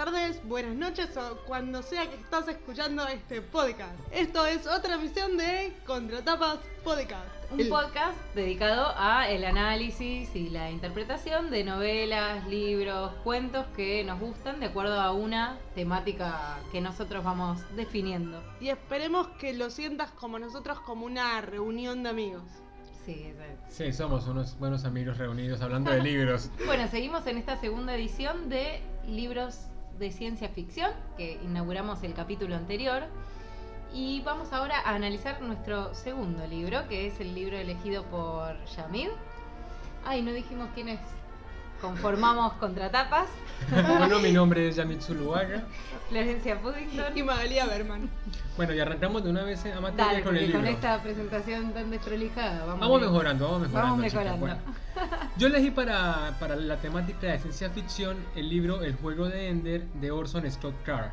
buenas tardes, buenas noches o cuando sea que estás escuchando este podcast. Esto es otra emisión de Contratapas Podcast. Un El- podcast dedicado a el análisis y la interpretación de novelas, libros, cuentos que nos gustan de acuerdo a una temática que nosotros vamos definiendo. Y esperemos que lo sientas como nosotros, como una reunión de amigos. Sí, exacto. Sí, somos unos buenos amigos reunidos hablando de libros. Bueno, seguimos en esta segunda edición de libros de ciencia ficción, que inauguramos el capítulo anterior. Y vamos ahora a analizar nuestro segundo libro, que es el libro elegido por Yamid. Ay, no dijimos quiénes conformamos contratapas. Bueno, mi nombre es Yamitsu Luaga. Florencia Puddington. Y Magalia Berman. Bueno, y arrancamos de una vez a materia Dale, con el libro. con esta presentación tan desprolijada vamos, Vamos mejorando, vamos mejorando. Vamos mejorando. Bueno, yo elegí para, para la temática de ciencia ficción el libro El juego de Ender de Orson Scott Card.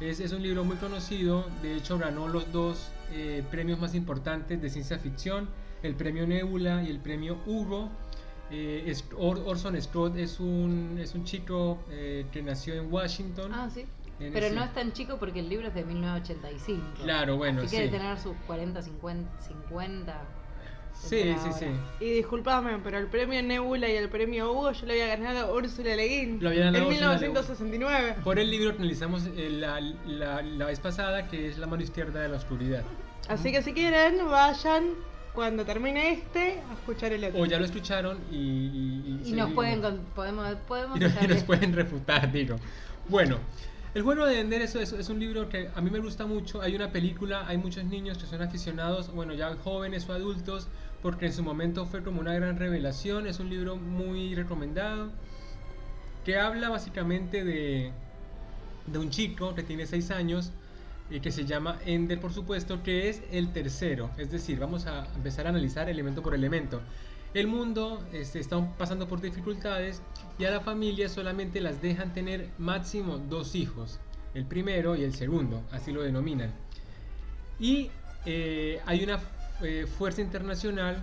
Es, es un libro muy conocido, de hecho ganó los dos eh, premios más importantes de ciencia ficción, el premio Nebula y el premio Hugo. Eh, Orson Scott es un, es un chico eh, que nació en Washington. Ah, sí. Pero ese- no es tan chico porque el libro es de 1985. Claro, bueno, Así que sí. debe tener sus 40, 50. 50 Sí, sí, sí. Y disculpame, pero el premio Nebula y el premio Hugo yo lo había ganado a Úrsula Le Guin Lo había ganado en Úrsula Le Guin. 1969. Por el libro que analizamos eh, la, la- la vez pasada, que es La mano izquierda de la oscuridad. Así que si quieren, vayan cuando termine este a escuchar el otro. O ya lo escucharon y... Y, Y nos pueden podemos podemos Y nos, pueden refutar, digo. Bueno, El juego de Ender es, es, es un libro que a mí me gusta mucho. Hay una película, hay muchos niños que son aficionados, bueno, ya jóvenes o adultos, porque en su momento fue como una gran revelación. Es un libro muy recomendado que habla básicamente de, de un chico que tiene 6 años y que se llama Ender, por supuesto, que es el tercero. Es decir, vamos a empezar a analizar elemento por elemento. El mundo este, está pasando por dificultades y a la familia solamente las dejan tener máximo dos hijos, el primero y el segundo, así lo denominan. Y eh, hay una eh, fuerza internacional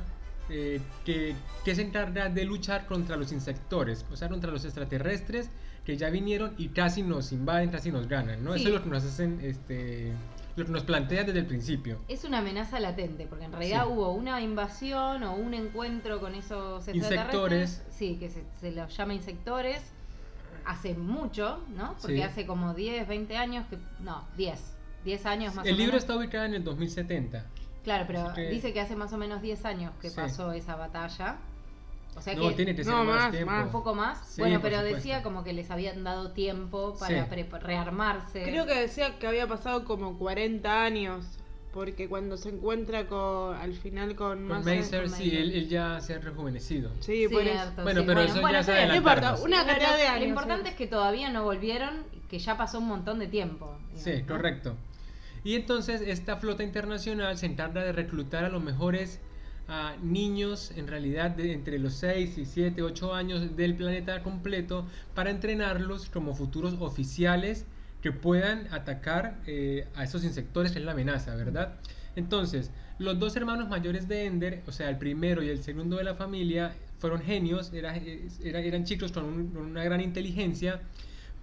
eh, que, que se encarga de luchar contra los insectores, o sea, contra los extraterrestres que ya vinieron y casi nos invaden, casi nos ganan, ¿no? Sí. Eso es lo que nos hacen, este, lo que nos plantean desde el principio. Es una amenaza latente, porque en realidad Sí. hubo una invasión o un encuentro con esos Insectores. Sí, que se, se los llama insectores. Hace mucho, ¿no? Porque Sí. hace como 10, 20 años que. No, 10. 10 años más El o libro menos. está ubicado en el 2070. Claro, pero que- dice que hace más o menos 10 años que pasó esa batalla. O sea No, que. tiene que ser no, más, más, tiempo. más. Un poco más. Sí, bueno, pero supuesto. decía como que les habían dado tiempo para Sí. pre- rearmarse. Creo que decía que había pasado como 40 años. Porque cuando se encuentra con, al final con Con con sí, él, él ya se ha rejuvenecido. Sí, por eso. Cierto, Bueno, sí. pero eso ya se No importa, una cantidad de lo- años. Lo importante sí. es que todavía no volvieron, que ya pasó un montón de tiempo. Sí, correcto. Y entonces esta flota internacional se encarga de reclutar a los mejores ah, niños, en realidad de entre los 6 y 7, 8 años del planeta completo, para entrenarlos como futuros oficiales que puedan atacar eh, a esos insectores, que es la amenaza, ¿verdad? Entonces, los dos hermanos mayores de Ender, o sea, el primero y el segundo de la familia, fueron genios, era- era- eran chicos con, un- con una gran inteligencia,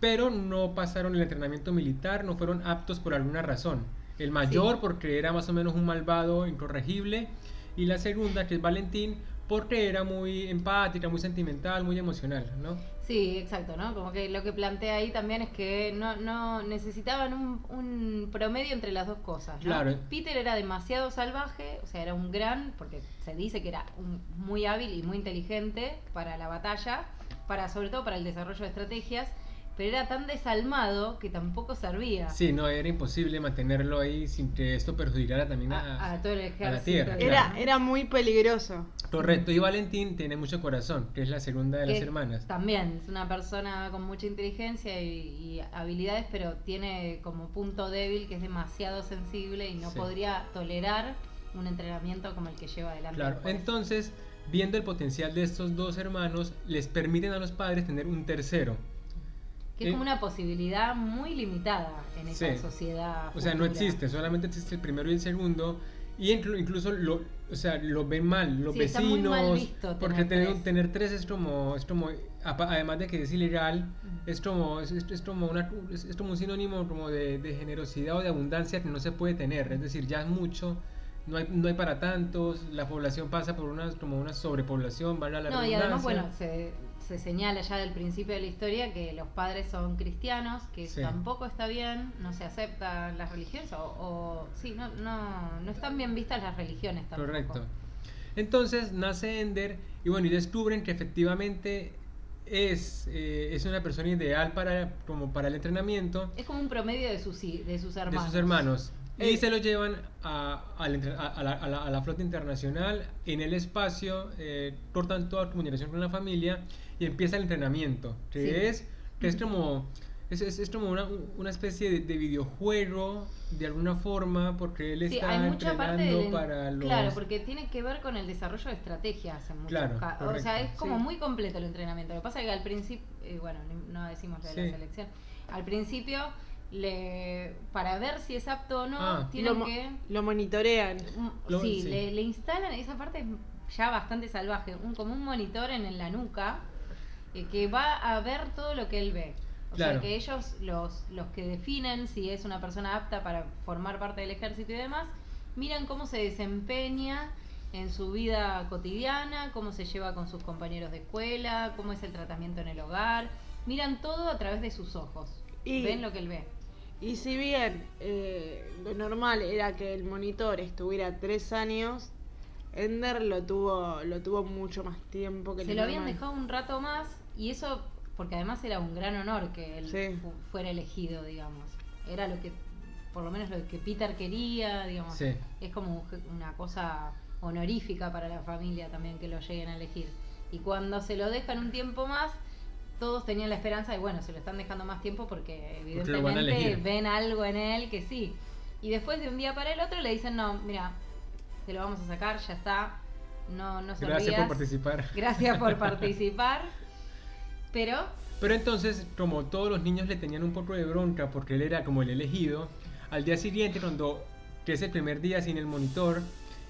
pero no pasaron el entrenamiento militar, no fueron aptos por alguna razón. El mayor porque era más o menos un malvado incorregible y la segunda que es Valentín porque era muy empática, muy sentimental, muy emocional, ¿no? Sí, exacto, ¿no? Como que lo que plantea ahí también es que no, no necesitaban un, un promedio entre las dos cosas, ¿no? Claro. Peter era demasiado salvaje, o sea, era un gran, porque se dice que era un- muy hábil y muy inteligente para la batalla, para sobre todo para el desarrollo de estrategias, pero era tan desalmado que tampoco servía. Sí, no, era imposible mantenerlo ahí sin que esto perjudicara también a, a, a todo el ejército. tierra, digamos, Era, ¿no? era muy peligroso. Correcto, y Valentín tiene mucho corazón, que es la segunda de las que hermanas. También es una persona con mucha inteligencia y, y habilidades, pero tiene como punto débil que es demasiado sensible y no Sí. podría tolerar un entrenamiento como el que lleva adelante. Claro, después. entonces, viendo el potencial de estos dos hermanos, les permiten a los padres tener un tercero. Que es eh, como una posibilidad muy limitada en esa Sí. sociedad. O sea, no existe, solamente existe el primero y el segundo. Y inclu- incluso lo, o sea, lo ven mal, los Sí, vecinos. mal visto porque tener tener, tres. tener tres es como, es como, además de que es ilegal, Mm. es como, es, es- como una, es, es como un sinónimo como de, de generosidad o de abundancia que no se puede tener. Es decir, ya es mucho, no hay, no hay para tantos, la población pasa por una, como una sobrepoblación, valga la No, y además, bueno, se, se señala ya del principio de la historia que los padres son cristianos, que Sí. tampoco está bien, no se aceptan las religiones, o, o- sí, no, no, no están bien vistas las religiones tampoco. Correcto. Entonces nace Ender y bueno, y descubren que efectivamente es, eh, es una persona ideal para, como para el entrenamiento Es como un promedio de sus, de sus de hermanos. sus hermanos. Y Eh. se lo llevan a, a- la, a la- a la flota internacional en el espacio, eh, cortan toda comunicación con la familia y empieza el entrenamiento, que Sí. es, que es como, es, es- es como una, una especie de, de videojuego de alguna forma, porque él Sí, está entrenando del, para los... Claro, porque tiene que ver con el desarrollo de estrategias en muchos Claro, casos. O sea, es como Sí. muy completo el entrenamiento. Lo que pasa es que al principio, eh, bueno, no decimos lo de la selección. Al principio, le, para ver si es apto o no, Ah. tienen Lo, que lo monitorean. Mm, Lo- sí, sí. Le, le instalan, esa parte es ya bastante salvaje, un, como un monitor en, en la nuca eh, que va a ver todo lo que él ve. O Claro. sea que ellos, los, los que definen si es una persona apta para formar parte del ejército y demás, miran cómo se desempeña en su vida cotidiana, cómo se lleva con sus compañeros de escuela, cómo es el tratamiento en el hogar. Miran todo a través de sus ojos. Y- Ven lo que él ve. Y si bien eh, lo normal era que el monitor estuviera tres años, Ender lo tuvo, lo tuvo mucho más tiempo que Se lo habían normal. dejado un rato más y eso, porque además era un gran honor que él Sí. fu- fuera elegido, digamos. Era lo que, por lo menos lo que Peter quería, digamos. Sí. Es como un- una cosa honorífica para la familia también que lo lleguen a elegir. Y cuando se lo dejan un tiempo más, todos tenían la esperanza de, bueno, se lo están dejando más tiempo porque evidentemente ven algo en él que sí. Y después de un día para el otro le dicen, no, mira, te lo vamos a sacar, ya está. No, no Gracias por participar. Gracias por participar. Pero Pero entonces, como todos los niños le tenían un poco de bronca porque él era como el elegido, al día siguiente, cuando que es el primer día sin el monitor,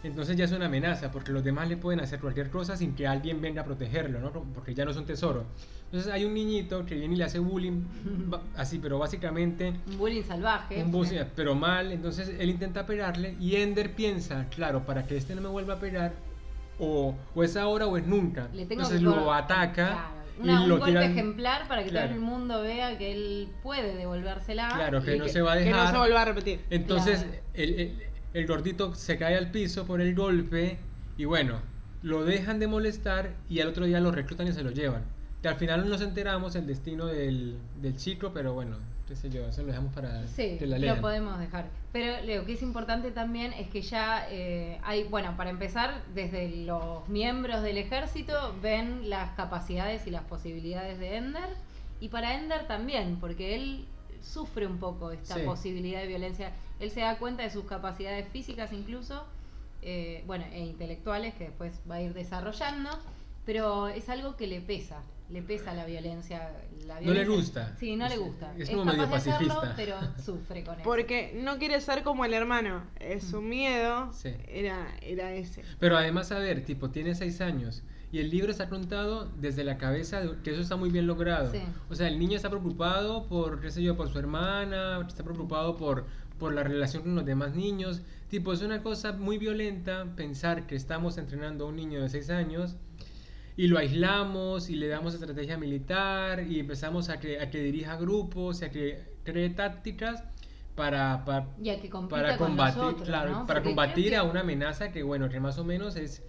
entonces ya es una amenaza porque los demás le pueden hacer cualquier cosa sin que alguien venga a protegerlo, ¿no? Porque ya no es un tesoro. Entonces hay un niñito que viene y le hace bullying, así, pero básicamente un bullying salvaje. un bullying, pero mal. Entonces él intenta pegarle y Ender piensa, claro, para que este no me vuelva a pegar, o, o es ahora o es nunca. Le tengo Entonces que lo ataca Claro, una- un golpe tira. ejemplar para que Claro. todo el mundo vea que él puede devolvérsela. Claro, que no se va a Que no dejar. se vuelva a repetir. Entonces Claro. el, el- el gordito se cae al piso por el golpe y bueno, lo dejan de molestar y al otro día lo reclutan y se lo llevan. Que al final no nos enteramos el destino del, del chico, pero bueno, qué sé yo, eso lo dejamos para Sí, que la lo podemos dejar. Pero lo que es importante también es que ya eh, hay, bueno, para empezar, desde los miembros del ejército ven las capacidades y las posibilidades de Ender. Y para Ender también, porque él sufre un poco esta Sí. posibilidad de violencia. Él se da cuenta de sus capacidades físicas incluso, eh, bueno, e intelectuales que después va a ir desarrollando, pero es algo que le pesa, le pesa la violencia. La No le violencia- gusta. Sí, no le Es- gusta. es Es, como medio capaz de hacerlo, pero sufre con eso. Porque no quiere ser como el hermano. Eh, su miedo Sí. era, era ese. Pero además, a ver, tipo, tiene seis años. Y el libro está contado desde la cabeza, de- que eso está muy bien logrado. Sí. O sea, el niño está preocupado por, qué sé yo, por su hermana, está preocupado por, por la relación con los demás niños. Tipo, es una cosa muy violenta pensar que estamos entrenando a un niño de seis años y lo aislamos y le damos estrategia militar y empezamos a que, a que dirija grupos a que cree tácticas para, para, para combatir, nosotros, claro, ¿no? para Porque combatir creo a una amenaza que bueno, que más o menos es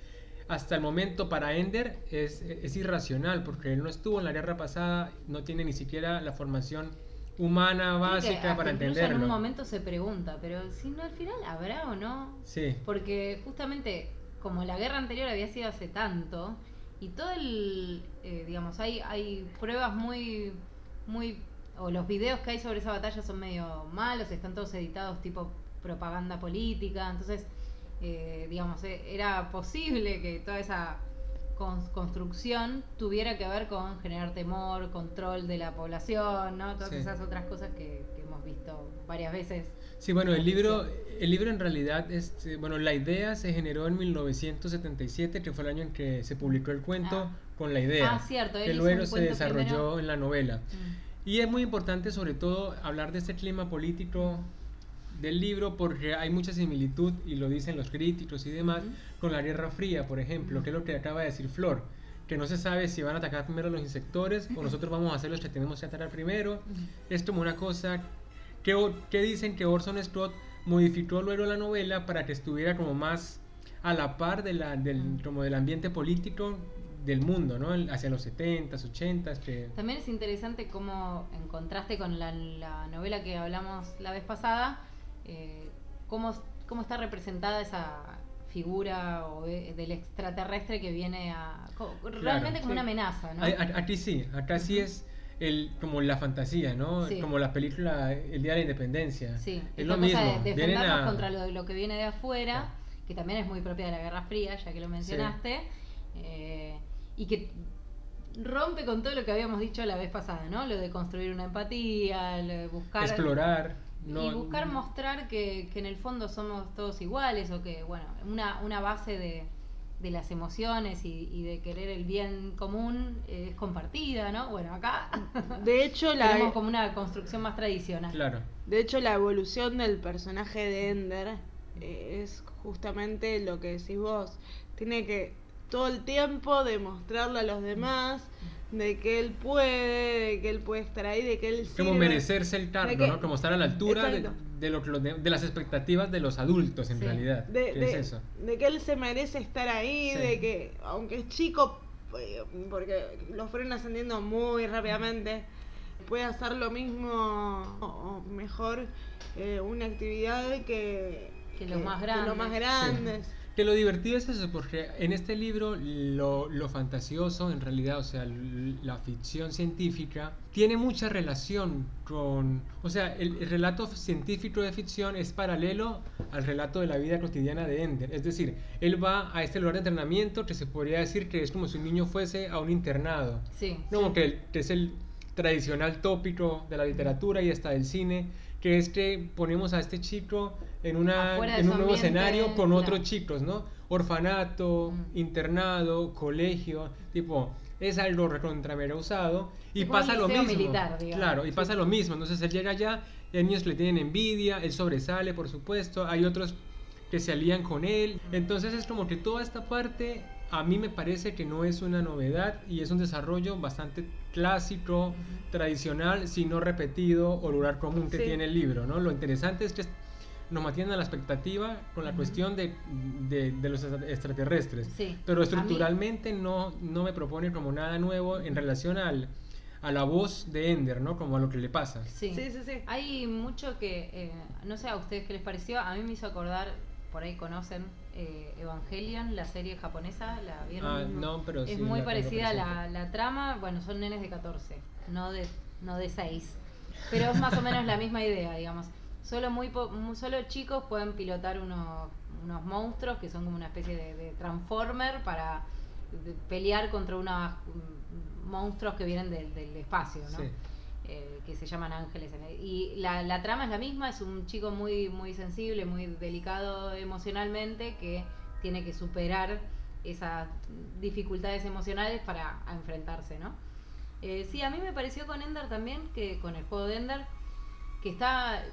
hasta el momento para Ender es, es irracional porque él no estuvo en la guerra pasada, no tiene ni siquiera la formación humana básica para entenderlo. En un momento se pregunta, pero si no al final habrá o no. Sí, Porque justamente como la guerra anterior había sido hace tanto y todo el, eh, digamos, hay, hay pruebas muy, muy, o los videos que hay sobre esa batalla son medio malos, están todos editados tipo propaganda política, entonces, eh, digamos, eh, era posible que toda esa cons- construcción tuviera que ver con generar temor, control de la población, ¿no? Todas Sí. esas otras cosas que, que hemos visto varias veces Sí, bueno, el libro, el libro en realidad, este, bueno, la idea se generó en 1977, que fue el año en que se publicó el cuento Ah. con la idea. Ah, cierto, que luego se desarrolló primero. en la novela. Mm. Y es muy importante sobre todo hablar de este clima político del libro porque hay mucha similitud, y lo dicen los críticos y demás, Ujú. con la Guerra Fría, por ejemplo, que es lo que acaba de decir Flor, que no se sabe si van a atacar primero los insectores o nosotros vamos a hacer los que tenemos que atacar primero. Es como una cosa que, que dicen que Orson Scott modificó luego la novela para que estuviera como más a la par de la, del, como del ambiente político del mundo, ¿no? Hacia los 70s, 80s, que... También es interesante cómo, en contraste con la, la novela que hablamos la vez pasada, eh, cómo, cómo está representada esa figura o de- del extraterrestre que viene a... realmente como sí. una amenaza, ¿no? Aquí sí, acá sí es el, como la fantasía, ¿no? Sí. Como la película El Día de la Independencia. Sí, es esta lo mismo. de defendernos a- contra lo, lo que viene de afuera, que también es muy propia de la Guerra Fría, ya que lo mencionaste, eh, y que rompe con todo lo que habíamos dicho la vez pasada, ¿no? Lo de construir una empatía, lo de buscar... explorar. No, y buscar mostrar que, que en el fondo somos todos iguales o que, bueno, una, una base de, de las emociones y, y de querer el bien común es compartida, ¿no? Bueno, acá De hecho, la, tenemos como una construcción más tradicional. Claro. de hecho, la evolución del personaje de Ender eh, es justamente lo que decís vos. Tiene que todo el tiempo demostrarle a los demás de que él puede, de que él puede estar ahí, de que él Como sirve. merecerse el cargo, De que- ¿no? Como estar a la altura de, de lo que los de, de las expectativas de los adultos, en Sí. realidad. de, ¿Qué de- es eso? de que él se merece estar ahí, Sí. de que aunque es chico, eh, porque lo fueron ascendiendo muy rápidamente, puede hacer lo mismo o, o mejor eh, una actividad que, Que los más los más grandes. grandes. Que lo divertido es eso, porque en este libro lo, lo fantasioso, en realidad, o sea, la ficción científica, tiene mucha relación con... O sea, el, el relato científico de ficción es paralelo al relato de la vida cotidiana de Ender. Es decir, él va a este lugar de entrenamiento que se podría decir que es como si un niño fuese a un internado. Sí. Como que, que es el tradicional tópico de la literatura y hasta del cine, que es que ponemos a este chico en, una, en un nuevo escenario con claro. otros chicos, ¿no? Orfanato, Mm. internado, colegio, tipo, es algo recontramera usado y Tipo pasa lo mismo. militar. Claro, y pasa lo mismo. Entonces él llega allá, hay niños le tienen envidia, él sobresale, por supuesto, hay otros que se alían con él. Entonces es como que toda esta parte a mí me parece que no es una novedad y es un desarrollo bastante clásico, tradicional, si no repetido o lugar común que Sí. tiene el libro, ¿no? Lo interesante es que nos mantienen a la expectativa con la cuestión de, de- de los extra- extraterrestres. Sí. Pero estructuralmente no, no me propone como nada nuevo en relación al, a la voz de Ender, ¿no? Como a lo que le pasa. Sí. Sí, sí, sí. Hay mucho que, eh, no sé a ustedes qué les pareció, a mí me hizo acordar, por ahí conocen eh, Evangelion, la serie japonesa, ¿la vieron? Ah, no, pero es sí muy la parecida a la, la trama, bueno, son nenes de 14, no de, no de 6, pero es más o menos la misma idea, digamos. Solo, muy po- solo chicos pueden pilotar unos, unos monstruos que son como una especie de, de transformer para de- pelear contra unos mm, monstruos que vienen del, del espacio, ¿no? Sí. eh, que se llaman ángeles. Y la, la trama es la misma, es un chico muy, muy sensible, muy delicado emocionalmente, que tiene que superar esas dificultades emocionales para a enfrentarse, ¿no? Eh, sí, a mí me pareció con Ender también, que con el juego de Ender, que está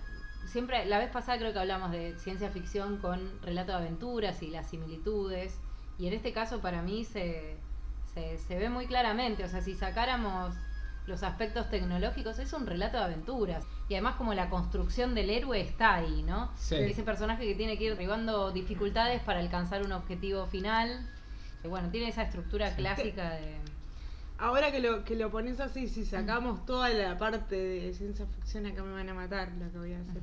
siempre, la vez pasada creo que hablamos de ciencia ficción con relato de aventuras y las similitudes, y en este caso para mí se, se, se ve muy claramente, o sea, si sacáramos los aspectos tecnológicos, es un relato de aventuras, y además como la construcción del héroe está ahí, ¿no? Sí. Ese personaje que tiene que ir derribando dificultades para alcanzar un objetivo final, que bueno, tiene esa estructura clásica de... Ahora que lo, que lo pones así, si sacamos toda la parte de ciencia ficción, acá me van a matar lo que voy a hacer.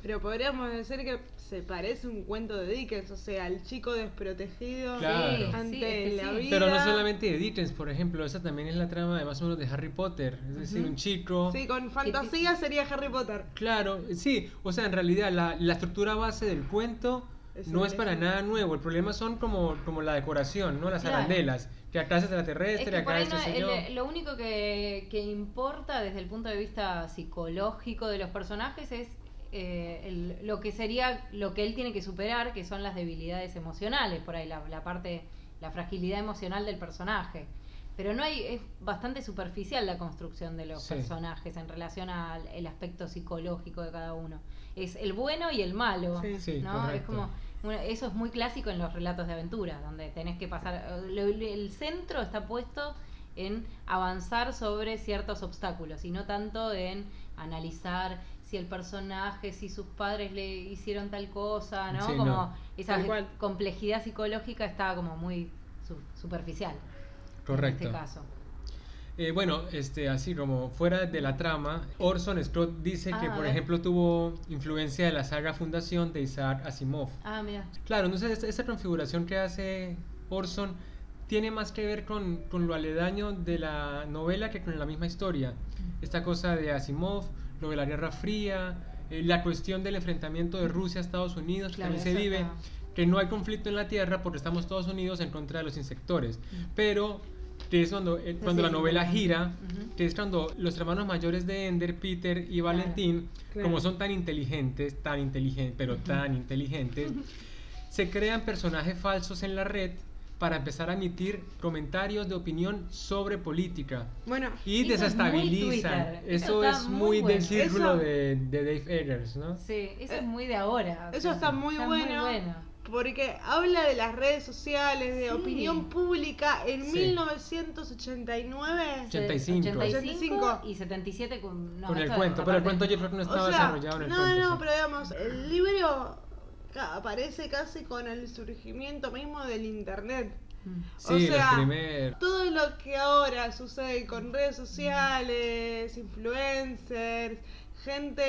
Pero podríamos decir que se parece un cuento de Dickens, o sea, el chico desprotegido Claro. Sí, ante sí, que la sí. vida. Pero no solamente de Dickens, por ejemplo, esa también es la trama de más o menos de Harry Potter. Es decir, un chico. Sí, con fantasía sería Harry Potter. Claro, sí, o sea, en realidad la, la estructura base del cuento Es no es para nada nuevo. El problema son como, como la decoración, ¿no? Las Claro. arandelas. Que acá es Es extraterrestre, que acá es no- el- lo único que, que importa desde el punto de vista psicológico de los personajes es eh, el- lo que sería lo que él tiene que superar, que son las debilidades emocionales, por ahí la, la parte, la fragilidad emocional del personaje. Pero no hay, es bastante superficial la construcción de los Sí. personajes en relación al el aspecto psicológico de cada uno. Es el bueno y el malo, Sí. Sí, ¿no? Es como eso es muy clásico en los relatos de aventura, donde tenés que pasar eh, lo- el centro está puesto en avanzar sobre ciertos obstáculos y no tanto en analizar si el personaje, si sus padres le hicieron tal cosa, ¿no? Sí, como no. esa complejidad psicológica está como muy su- superficial. Correcto. En este caso. Eh, bueno, este, así como fuera de la trama, Orson Scott dice Ah, que, a por ejemplo, tuvo influencia de la saga Fundación de Isaac Asimov. Ah, mira. Claro, entonces esta, esta configuración que hace Orson tiene más que ver con, con lo aledaño de la novela que con la misma historia. Esta cosa de Asimov, lo de la Guerra Fría, eh, la cuestión del enfrentamiento de Rusia a Estados Unidos, que también se vive, está- que no hay conflicto en la Tierra porque estamos Estados Unidos en contra de los insectores. Pero que es cuando, eh, cuando la novela gira, Ujú. que es cuando los hermanos mayores de Ender, Peter y Valentín, Claro. como son tan inteligentes, tan inteligentes, pero tan inteligentes, se crean personajes falsos en la red para empezar a emitir comentarios de opinión sobre política Bueno, y Eso es muy desestabilizan. Eso es muy muy bueno. del círculo Eso- de, de Dave Eggers, ¿no? Sí, eso Eh, es muy de ahora. eso está muy bueno. Porque habla de las redes sociales, de Sí. opinión pública en Sí. 1989. 85. 85 y 77 con, no, Con el cuento, pero el cuento yo creo que no estaba O sea, desarrollado en el no, cuento. no, sí. pero digamos, el libro aparece casi con el surgimiento mismo del internet. Mm. o Sí, sea, los primer... Todo lo que ahora sucede con redes sociales, influencers, gente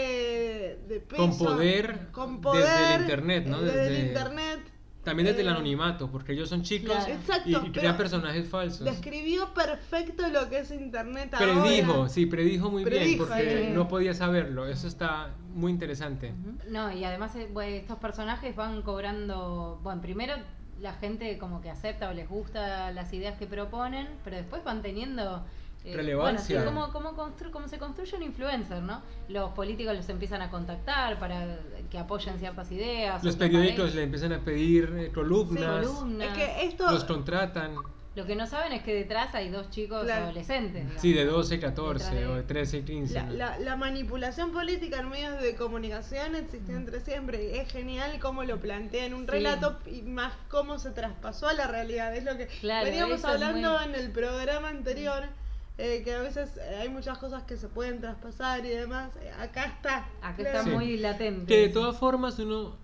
de peso, Con poder con desde el poder, internet, ¿no? eh, Desde, el internet. También desde el eh, anonimato, porque ellos son chicos Claro. Exacto, y, y crean personajes falsos. Describió perfecto lo que es internet ahora. Predijo, sí, predijo muy Predijo, bien, porque sí. no podía saberlo. Eso está muy interesante. No, y además eh, bueno, estos personajes van cobrando, bueno, primero la gente como que acepta o les gusta las ideas que proponen, pero después van teniendo... eh, Relevancia. Bueno, sí, cómo, cómo, constru- cómo se construye un influencer, ¿no? Los políticos los empiezan a contactar para que apoyen ciertas ideas. Los periódicos le empiezan a pedir eh, columnas, columnas. Es que esto, los contratan. Lo que no saben es que detrás hay dos chicos Claro. adolescentes. Sí, de digamos. 12, 14 Detrás de- o de 13, 15. la, ¿no? la- la manipulación política en medios de comunicación existió entre siempre. Es genial cómo lo plantea en un Sí. relato y más cómo se traspasó a la realidad. Es lo que Claro, veníamos hablando muy- en el programa anterior. Eh, que a veces eh, hay muchas cosas que se pueden traspasar y demás. Eh, acá está. Acá Claro. está Sí. muy latente. Que de todas formas uno...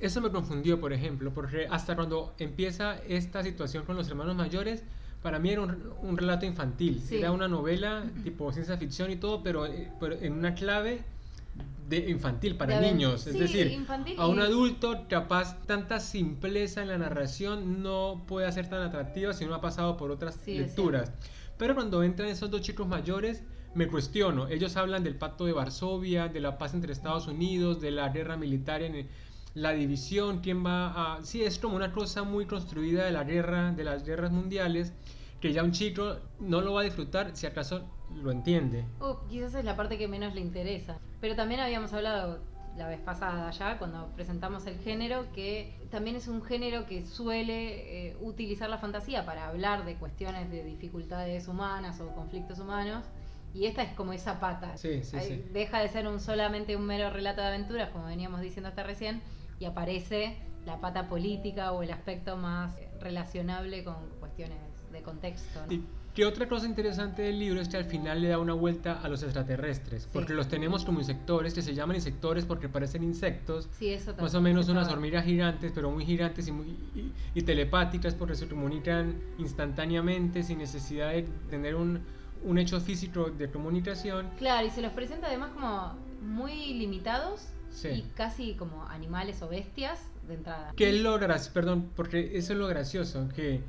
Eso me confundió, por ejemplo, porque hasta cuando empieza esta situación con los hermanos mayores, para mí era un, un relato infantil. Sí. Era una novela tipo ciencia ficción y todo, pero, pero en una clave de infantil para De niños. Es decir, infantil a un adulto capaz tanta simpleza en la narración no puede ser tan atractiva si no ha pasado por otras Sí, lecturas. Pero cuando entran esos dos chicos mayores, me cuestiono. Ellos hablan del pacto de Varsovia, de la paz entre Estados Unidos, de la guerra militar en la división, quién va a... Sí, es como una cosa muy construida de la guerra, de las guerras mundiales, que ya un chico no lo va a disfrutar si acaso lo entiende. Uh, quizás es la parte que menos le interesa. Pero también habíamos hablado la vez pasada ya, cuando presentamos el género, que también es un género que suele eh, utilizar la fantasía para hablar de cuestiones de dificultades humanas o conflictos humanos. Y esta es como esa pata. Sí, sí, Ahí sí. Deja de ser un solamente un mero relato de aventuras, como veníamos diciendo hasta recién, y aparece la pata política o el aspecto más eh, relacionable con cuestiones de contexto. ¿no? Y que otra cosa interesante del libro es que al final le da una vuelta a los extraterrestres, porque los tenemos como insectores, que se llaman insectores porque parecen insectos, Sí, eso más o menos unas hormigas gigantes, pero muy gigantes y, muy, y, y telepáticas porque se comunican instantáneamente sin necesidad de tener un, un hecho físico de comunicación. Claro, y se los presenta además como muy limitados Sí. y casi como animales o bestias de entrada. Que es lo gra- perdón, porque eso es lo gracioso, que,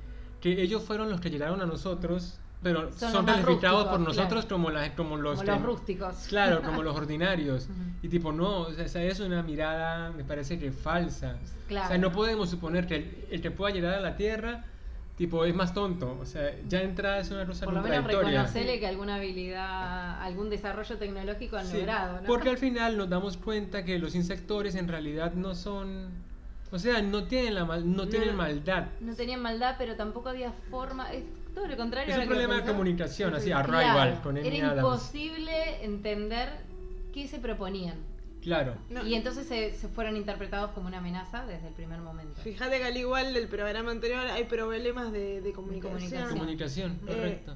que ellos fueron los que llegaron a nosotros, pero Son son, calificados por nosotros claro. como, la, como los como que- los rústicos. Claro, como los ordinarios. Ujú. Y tipo, no, o sea, esa es una mirada, me parece que falsa. Claro. O sea, no podemos suponer que el, el que pueda llegar a la Tierra Tipo, es más tonto. O sea, ya entra es una cosa Por lo menos reconocerle que alguna habilidad, algún desarrollo tecnológico han Sí, logrado, ¿no? Porque al final nos damos cuenta que los insectores en realidad no son. O sea, no tienen, la mal- no tienen no. maldad. No tenían maldad, pero tampoco había forma. Es todo lo contrario. Es un problema de comunicación, así, Claro, arrival, con Amy Era Adams. imposible entender qué se proponían. Claro. No, Y entonces se, se fueron interpretados como una amenaza desde el primer momento. Fíjate que al igual del programa anterior hay problemas de, de comunicación. comunicación. Comunicación, Eh, correcto.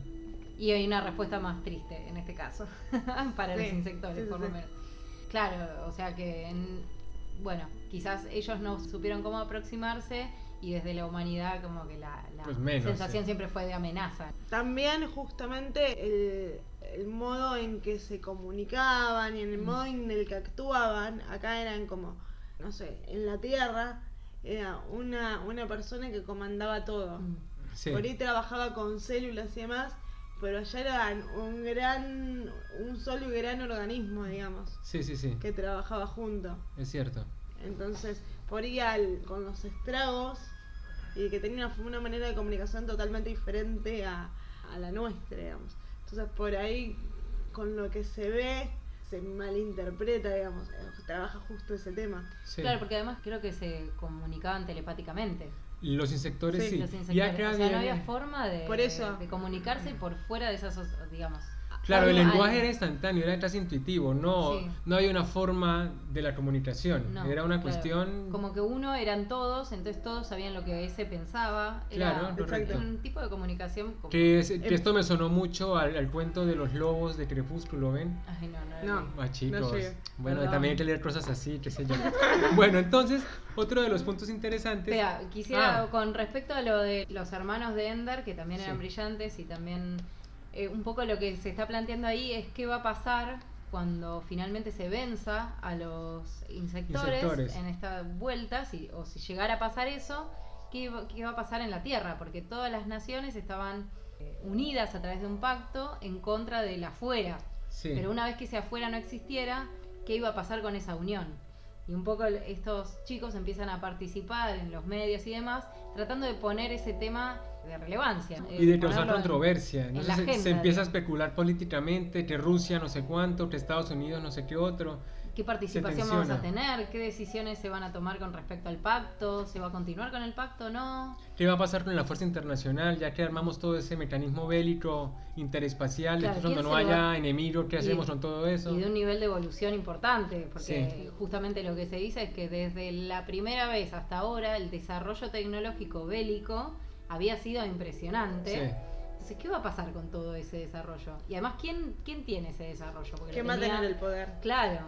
Y hay una respuesta más triste en este caso, para los Sí, insectores, sí, sí, por lo menos. Claro, o sea que, en- bueno, quizás ellos no supieron cómo aproximarse y desde la humanidad como que la, la Pues menos, sensación sí. siempre fue de amenaza. También justamente el, el modo en que se comunicaban y en el modo en el que actuaban, acá eran como, no sé, en la Tierra era una, una persona que comandaba todo. Mm. Sí. Por ahí trabajaba con células y demás, pero allá eran un gran, un solo y gran organismo, digamos, sí, sí, sí. que trabajaba junto. Es cierto. Entonces, por ahí al- con los estragos y que tenía una, una manera de comunicación totalmente diferente a, a la nuestra, digamos. Entonces, por ahí, con lo que se ve, se malinterpreta, digamos. eh, Trabaja justo ese tema. Sí. Claro, porque además creo que se comunicaban telepáticamente. Los insectores Sí, sí. Los Y insectores. acá o sea, no había forma de, Por eso. de comunicarse por fuera de esas, digamos. Claro, el lenguaje algo. era instantáneo, era casi intuitivo, no, Sí. no había una forma de la comunicación, No, era una claro. cuestión... Como que uno eran todos, entonces todos sabían lo que ese pensaba. Era Claro, correcto. un tipo de comunicación como... Que, es- que Em- esto me sonó mucho al, al cuento de los lobos de Crepúsculo, ¿ven? Ay, no, no, No. no. Ah, chicos. llegué. bueno, Perdón. también hay que leer cosas así, qué sé yo. bueno, entonces, otro de los puntos interesantes... Espera, quisiera, Ah. con respecto a lo de los hermanos de Ender, que también eran Sí. brillantes y también eh, un poco lo que se está planteando ahí es qué va a pasar cuando finalmente se venza a los insectores, Insectores. en esta vuelta, si, o si llegara a pasar eso, ¿qué, va- qué va a pasar en la Tierra? Porque todas las naciones estaban eh, unidas a través de un pacto en contra del afuera. Sí. Pero una vez que ese afuera no existiera, ¿qué iba a pasar con esa unión? Y un poco estos chicos empiezan a participar en los medios y demás, tratando de poner ese tema de relevancia. y de eh, causar ponerlo en- controversia. en Entonces la se, se empieza a especular políticamente que Rusia no sé cuánto, que Estados Unidos no sé qué otro. ¿Qué participación vamos a tener? ¿Qué decisiones se van a tomar con respecto al pacto? ¿Se va a continuar con el pacto o no? ¿Qué va a pasar con la fuerza internacional? Ya que armamos todo ese mecanismo bélico interespacial, Claro, cuando ¿quién no haya enemigo, ¿qué y- hacemos con todo eso? Y de un nivel de evolución importante, porque Sí. justamente lo que se dice es que desde la primera vez hasta ahora el desarrollo tecnológico bélico había sido impresionante. Sí. Entonces, ¿qué va a pasar con todo ese desarrollo? Y además, ¿quién, quién tiene ese desarrollo? Porque ¿Quién va a tener el poder? Claro.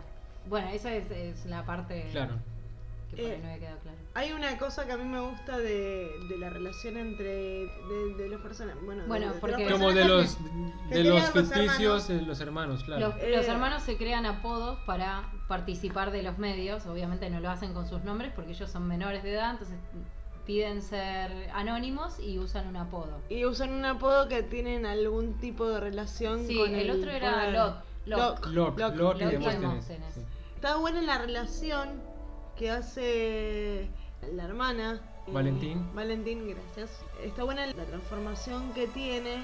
Bueno, esa es, es la parte Claro. que por ahí Eh, no había quedado claro. Hay una cosa que a mí me gusta de, de la relación entre de, de los personajes. Bueno, de- Bueno, de, los porque- Como de los, de los ficticios, hermanos. de los hermanos, claro. Los, Eh, los hermanos se crean apodos para participar de los medios. Obviamente no lo hacen con sus nombres porque ellos son menores de edad, entonces piden ser anónimos y usan un apodo. Y usan un apodo que tienen algún tipo de relación Sí, con el otro era poder. Lot. Lot. Locke, Locke. Locke y Locke y Demóstenes. Demóstenes. sí. Está buena la relación que hace la hermana. eh, Valentín. Valentín, gracias. Está buena la transformación que tiene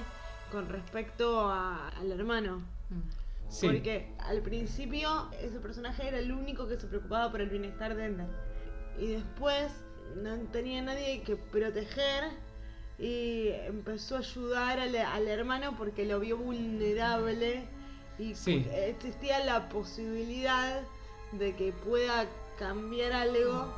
con respecto a- al hermano. Mm. Sí. Porque al principio ese personaje era el único que se preocupaba por el bienestar de Ender. Y después no tenía nadie que proteger y empezó a ayudar al, al hermano porque lo vio vulnerable y Sí. existía la posibilidad de que pueda cambiar algo,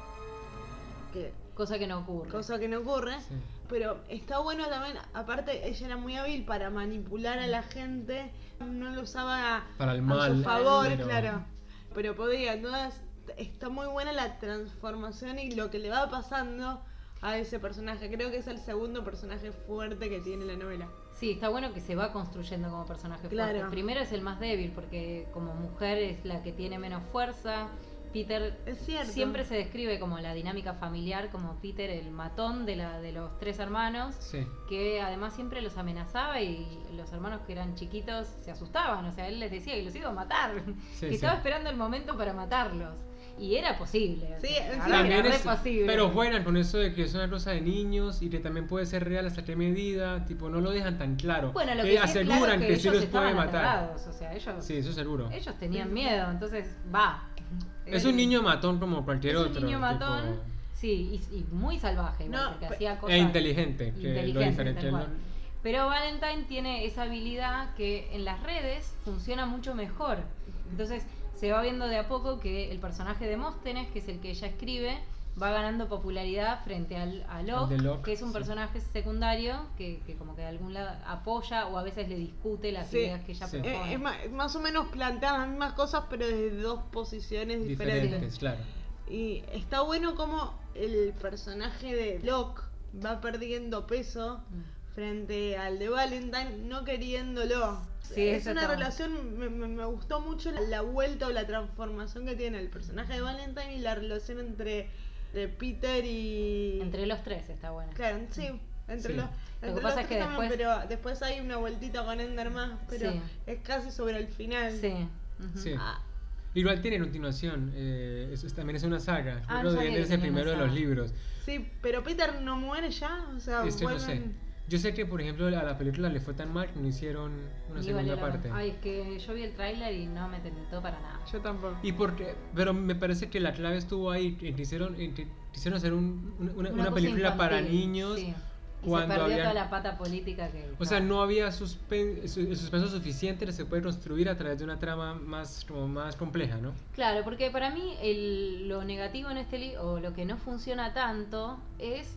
que, Cosa que no ocurre. cosa que no ocurre. Sí. Pero está bueno también, aparte ella era muy hábil para manipular a la gente, no lo usaba Para el a su favor, claro. Pero podía, entonces está muy buena la transformación y lo que le va pasando a ese personaje. Creo que es el segundo personaje fuerte que tiene la novela. Sí, está bueno que se va construyendo como personaje Claro. fuerte. Primero es el más débil porque como mujer es la que tiene menos fuerza. Peter Es cierto. siempre se describe como la dinámica familiar, como Peter el matón de, la, de los tres hermanos. Sí. que además siempre los amenazaba y los hermanos que eran chiquitos se asustaban, o sea, él les decía que los iba a matar, Sí, que sí. estaba esperando el momento para matarlos. Y era posible. Sí, o sea, era es- posible. pero juegan con eso de que es una cosa de niños y que también puede ser real hasta qué medida, tipo, no lo dejan tan claro. Bueno, lo Eh, que sí aseguran claro que, que, sí ellos los puede matar. aterrados, o sea, ellos, Sí, eso seguro. ellos tenían miedo, entonces va. Es un niño matón como cualquier es otro. un niño tipo, matón, sí, y, y muy salvaje, No, porque pe- hacía cosas e inteligente, que lo inteligentes, diferente. tal ¿no? cual. Pero Valentine tiene esa habilidad que en las redes funciona mucho mejor. Entonces se va viendo de a poco que el personaje de Móstenes, que es el que ella escribe, va ganando popularidad frente al, a Locke, que es un sí. personaje secundario que, que como que de algún lado apoya o a veces le discute las Sí. ideas que ella Sí. Eh, propone. es ma- más o menos plantean las mismas cosas, pero desde dos posiciones diferentes. Diferentes, claro. Y está bueno como el personaje de Locke va perdiendo peso Mm. Frente al de Valentine, no queriéndolo. Sí, es eso una está- relación, me, me- me gustó mucho la, la vuelta o la transformación que tiene el personaje de Valentine y la relación entre, entre Peter y... Entre los tres está buena. Claro, sí, entre Sí. los... Lo que entre pasa es que también, después- pero después hay una vueltita con Ender más, pero Sí. es casi sobre el final. Sí. ujú. Sí. Ah, Igual tiene continuación, eh, es- es- también es una saga. Ah, no que es el primero de los libros. sí, pero Peter no muere ya, o sea, Este no sé. Yo sé que, por ejemplo, a la película le fue tan mal que no hicieron una Ni segunda parte. Ay, es que yo vi el tráiler y no me tentó para nada. Yo tampoco. Y porque, pero me parece que la clave estuvo ahí, que quisieron, en que quisieron hacer un- una, una- película para niños. sí. Y cuando se perdió habían- toda la pata política que. O sea, no había suspen- el suspenso suficiente que se puede construir a través de una trama más, como más compleja, ¿no? Claro, porque para mí el, lo negativo en este libro, o lo que no funciona tanto, es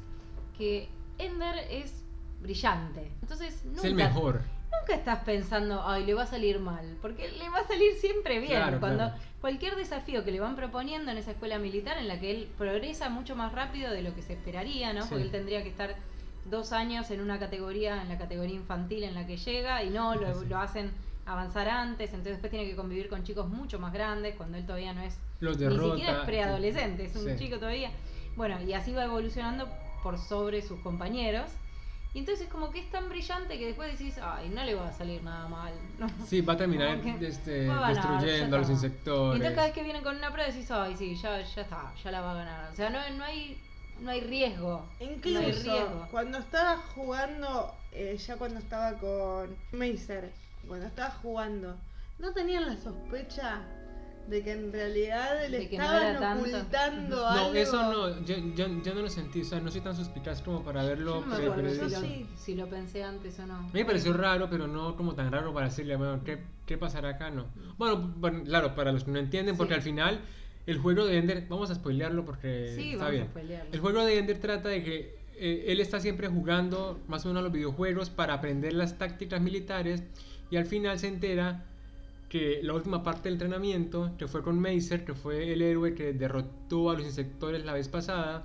que Ender es brillante. Entonces, nunca, es el mejor. nunca estás pensando, ay, le va a salir mal, porque le va a salir siempre bien. Claro, Cuando claro. cualquier desafío que le van proponiendo en esa escuela militar, en la que él progresa mucho más rápido de lo que se esperaría, ¿no? Sí. Porque él tendría que estar dos años en una categoría, en la categoría infantil en la que llega, y no, lo, Sí. lo hacen avanzar antes, entonces después tiene que convivir con chicos mucho más grandes, cuando él todavía no es ni siquiera es preadolescente, es un Sí. chico todavía. Bueno, y así va evolucionando por sobre sus compañeros. Y entonces como que es tan brillante que después decís, ay, no le va a salir nada mal. ¿no? Sí, va a terminar este, va a ganar, destruyendo a los está. Y insectores. entonces cada vez que vienen con una prueba decís, ay, sí, ya, ya está, ya la va a ganar. O sea, no, no hay no hay riesgo. no hay Incluso riesgo. cuando estaba jugando, eh, ya cuando estaba con Macer, cuando estaba jugando, ¿no tenían la sospecha de que en realidad no estaban tanto. ocultando No, algo? eso no, yo, yo, yo no lo sentí, o sea, no soy tan suspicaz como para verlo. Yo no lo, sí. si lo pensé antes o no. A mí me pareció raro, pero no como tan raro para decirle, bueno, ¿qué, qué pasará acá? No. Bueno, bueno, claro, para los que no entienden, porque Sí. al final el juego de Ender, vamos a spoilearlo porque Sí, está vamos a bien. spoilearlo. El juego de Ender trata de que eh, él está siempre jugando más o menos a los videojuegos para aprender las tácticas militares y al final se entera que la última parte del entrenamiento, que fue con Macer, que fue el héroe que derrotó a los insectores la vez pasada,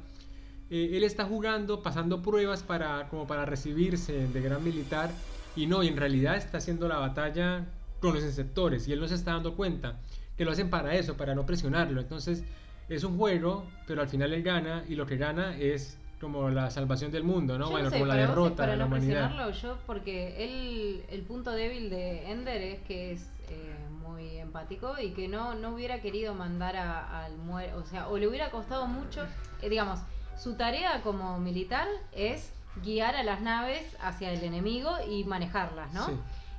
eh, él está jugando, pasando pruebas para, como para recibirse de gran militar y no, y en realidad está haciendo la batalla con los insectores y él no se está dando cuenta que lo hacen para eso, para no presionarlo. Entonces es un juego, pero al final él gana y lo que gana es como la salvación del mundo, ¿no? Yo bueno, sé, como la derrota para de la no humanidad. presionarlo, yo porque él, el punto débil de Ender es que es eh, muy empático y que no, no hubiera querido mandar a- al muerto, o sea, o le hubiera costado mucho, eh, digamos, su tarea como militar es guiar a las naves hacia el enemigo y manejarlas, ¿no? Sí.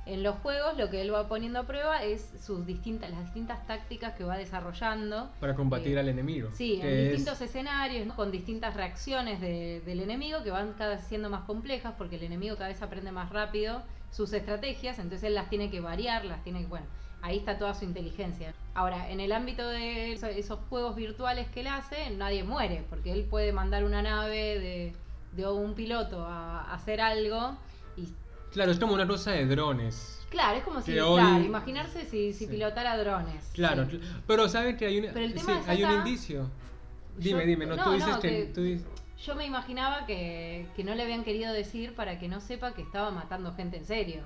En los juegos lo que él va poniendo a prueba es sus distintas, las distintas tácticas que va desarrollando Para combatir Eh, al enemigo. Sí, en es- distintos escenarios, ¿no? con distintas reacciones de- del enemigo que van cada vez siendo más complejas porque el enemigo cada vez aprende más rápido sus estrategias, entonces él las tiene que variar, las tiene que, bueno, ahí está toda su inteligencia. Ahora, en el ámbito de eso- esos juegos virtuales que él hace, nadie muere, porque él puede mandar una nave de, de un piloto a, a hacer algo y Claro, es como una cosa de drones. claro, es como si, Que hoy- claro, imaginarse si, si Sí. pilotara drones. Claro, sí. pero saben que hay, el sí, hay un indicio. Dime, Yo- dime, no, tú no, dices no, que... que- tú dices- Yo me imaginaba que, que no le habían querido decir para que no sepa que estaba matando gente en serio.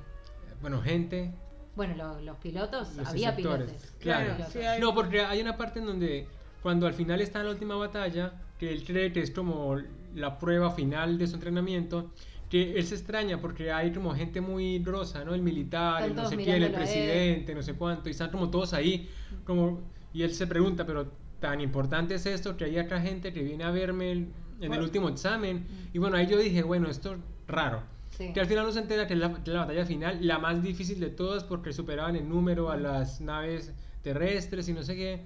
Bueno, gente, Bueno, lo- los pilotos, Los había instructores, pilotos. claro. Pilotos. sí, hay- No, porque hay una parte en donde cuando al final está en la última batalla, que él cree que es como la prueba final de su entrenamiento, que él se extraña porque hay como gente muy grosa, ¿no? El militar, Están el no todos sé quién, el mirándolo a él. presidente, no sé cuánto, y están como todos ahí, como, y él se pregunta, pero tan importante es esto que hay otra gente que viene a verme en el último examen. Mm. Y bueno, ahí yo dije, bueno, esto es raro. Sí. Que al final nos entera que es la, la batalla final, la más difícil de todas porque superaban en número a las naves terrestres y no sé qué.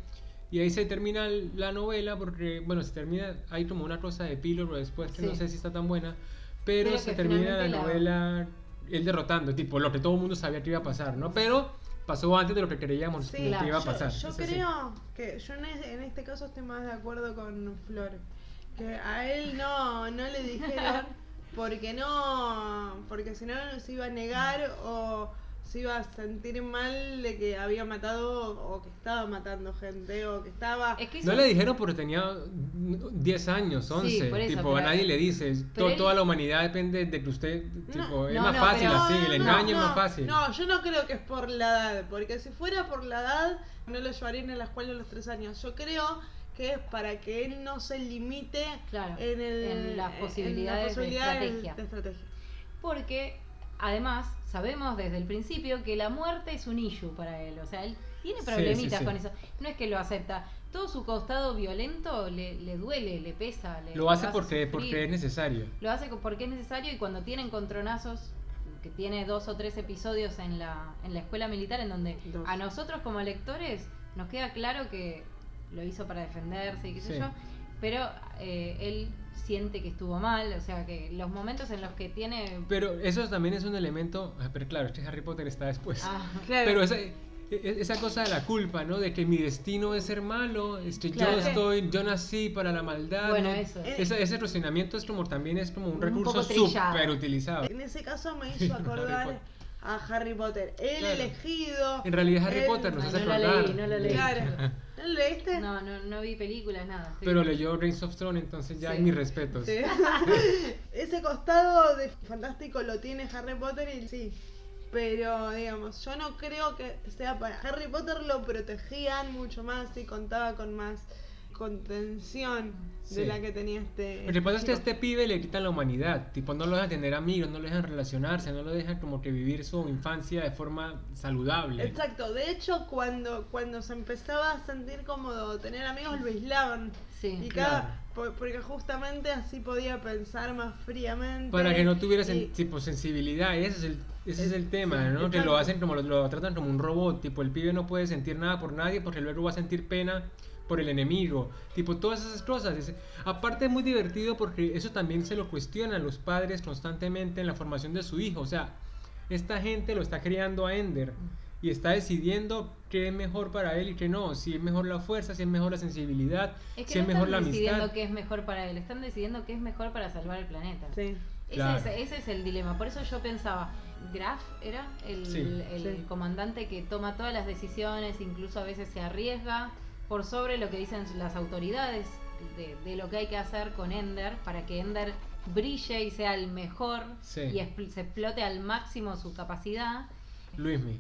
Y ahí se termina la novela porque, bueno, se termina, hay como una cosa de epílogo después que no Sí. sé si está tan buena, pero, Pero se termina la la- novela él derrotando, tipo lo que todo el mundo sabía que iba a pasar, ¿no? Pero pasó antes de lo que creíamos Sí, que claro. iba a yo- pasar. Yo, así. creo que yo en este caso estoy más de acuerdo con Flor. Que a él no, no le dijeron porque no, porque si no se iba a negar o se iba a sentir mal de que había matado o que estaba matando gente o que estaba... Es que eso- No le dijeron porque tenía 10 años, 11. por eso, tipo, a nadie le dice. To- él- Toda la humanidad depende de que usted. No, Tipo, es no, más no, fácil pero- así, el engaño es más fácil. No, yo no creo que es por la edad, porque si fuera por la edad, no lo llevarían a la escuela a los tres años. Yo creo que es para que él no se limite Claro, en, el, en las en posibilidades de estrategia. de estrategia. Porque además sabemos desde el principio que la muerte es un issue para él. O sea, él tiene problemitas sí, sí. con eso. No es que lo acepta. Todo su costado violento le, le duele, le pesa. Le, Lo hace hace porque, sufrir. porque es necesario. Lo hace porque es necesario y cuando tiene encontronazos, que tiene dos o tres episodios en la, en la escuela militar en donde Dos. a nosotros como lectores nos queda claro que lo hizo para defenderse y qué sé Sí. yo, pero eh, él siente que estuvo mal, o sea que los momentos en los que tiene... Pero eso también es un elemento. ah, Pero claro, este Harry Potter está después. Ah, Claro. Pero esa, e- esa cosa de la culpa, ¿no? De que mi destino es ser malo, este, Claro. yo estoy, yo nací para la maldad. Bueno, ¿no? eso. Ese, ese razonamiento es como también es como un Un recurso súper utilizado. En ese caso me hizo acordar. A Harry Potter. El Claro. elegido. En realidad Harry el- Potter hace no la acordar. leí, no la leí. Claro. ¿No lo leíste? no, no, no vi películas, nada. Pero leyó Reigns of Thrones, entonces ya Sí. hay mis respetos. Sí. Ese costado de fantástico lo tiene Harry Potter y sí. Pero, digamos, yo no creo que sea para. Harry Potter lo protegían mucho más y contaba con más contención de Sí. la que tenía este. Lo que pasa es que a este pibe le quitan la humanidad, tipo no lo dejan tener amigos, no lo dejan relacionarse, no lo dejan como que vivir su infancia de forma saludable. Exacto, de hecho cuando, cuando se empezaba a sentir cómodo tener amigos lo aislaban. Sí. Y cada, Claro. por- porque justamente así podía pensar más fríamente. Para que no tuviera sen- y- tipo sensibilidad, ese es el, ese es Es- el tema, sí, ¿no? Que lo hacen como lo, lo tratan como un robot, tipo el pibe no puede sentir nada por nadie porque luego va a sentir pena por el enemigo, tipo todas esas cosas. Es- aparte es muy divertido porque eso también se lo cuestionan los padres constantemente en la formación de su hijo, o sea, esta gente lo está criando a Ender y está decidiendo qué es mejor para él y qué no, si es mejor la fuerza, si es mejor la sensibilidad, Es que si no es mejor la están decidiendo amistad. qué es mejor para él, están decidiendo qué es mejor para salvar el planeta. Sí. Ese, Claro. es, ese es el dilema. Por eso yo pensaba, Graf era el, Sí. el Sí. comandante que toma todas las decisiones, incluso a veces se arriesga por sobre lo que dicen las autoridades de, de lo que hay que hacer con Ender para que Ender brille y sea el mejor Sí. y expl- se explote al máximo su capacidad. Luismi.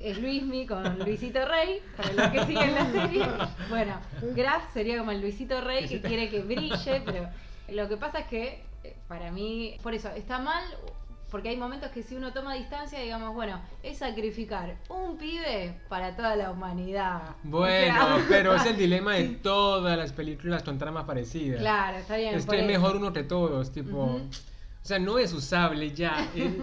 Es Luismi con Luisito Rey, para los que siguen la serie. Bueno, Graf sería como el Luisito Rey que quiere que brille, pero lo que pasa es que eh, para mí, por eso, está mal, porque hay momentos que si uno toma distancia, digamos, bueno, es sacrificar un pibe para toda la humanidad. O Bueno, sea, pero es el dilema de todas las películas con tramas parecidas. Claro, está bien. Es que es mejor uno que todos, tipo. O sea, no es usable ya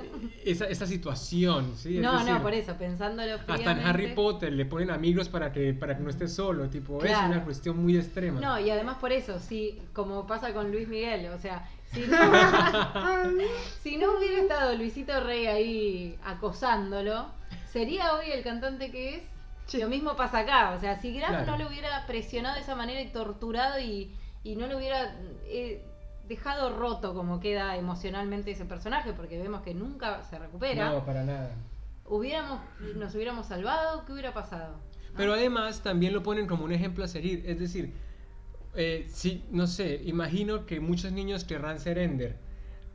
esa, esa situación, ¿sí? Es No, decir, no, por eso, pensándolo Hasta en. Harry Potter le ponen amigos para que, para que no esté solo, tipo, es una cuestión muy extrema. No, y además por eso, sí, como pasa con Luis Miguel, o sea, si no, si no hubiera estado Luisito Rey ahí acosándolo, sería hoy el cantante que es. Sí. Lo mismo pasa acá, o sea, si Graf Claro. no lo hubiera presionado de esa manera y torturado y, y no lo hubiera eh, dejado roto como queda emocionalmente ese personaje, porque vemos que nunca se recupera, No, para nada. hubiéramos, nos hubiéramos salvado, ¿qué hubiera pasado? Pero además también lo ponen como un ejemplo a seguir. Es decir, eh, sí, no sé, imagino que muchos niños querrán ser Ender.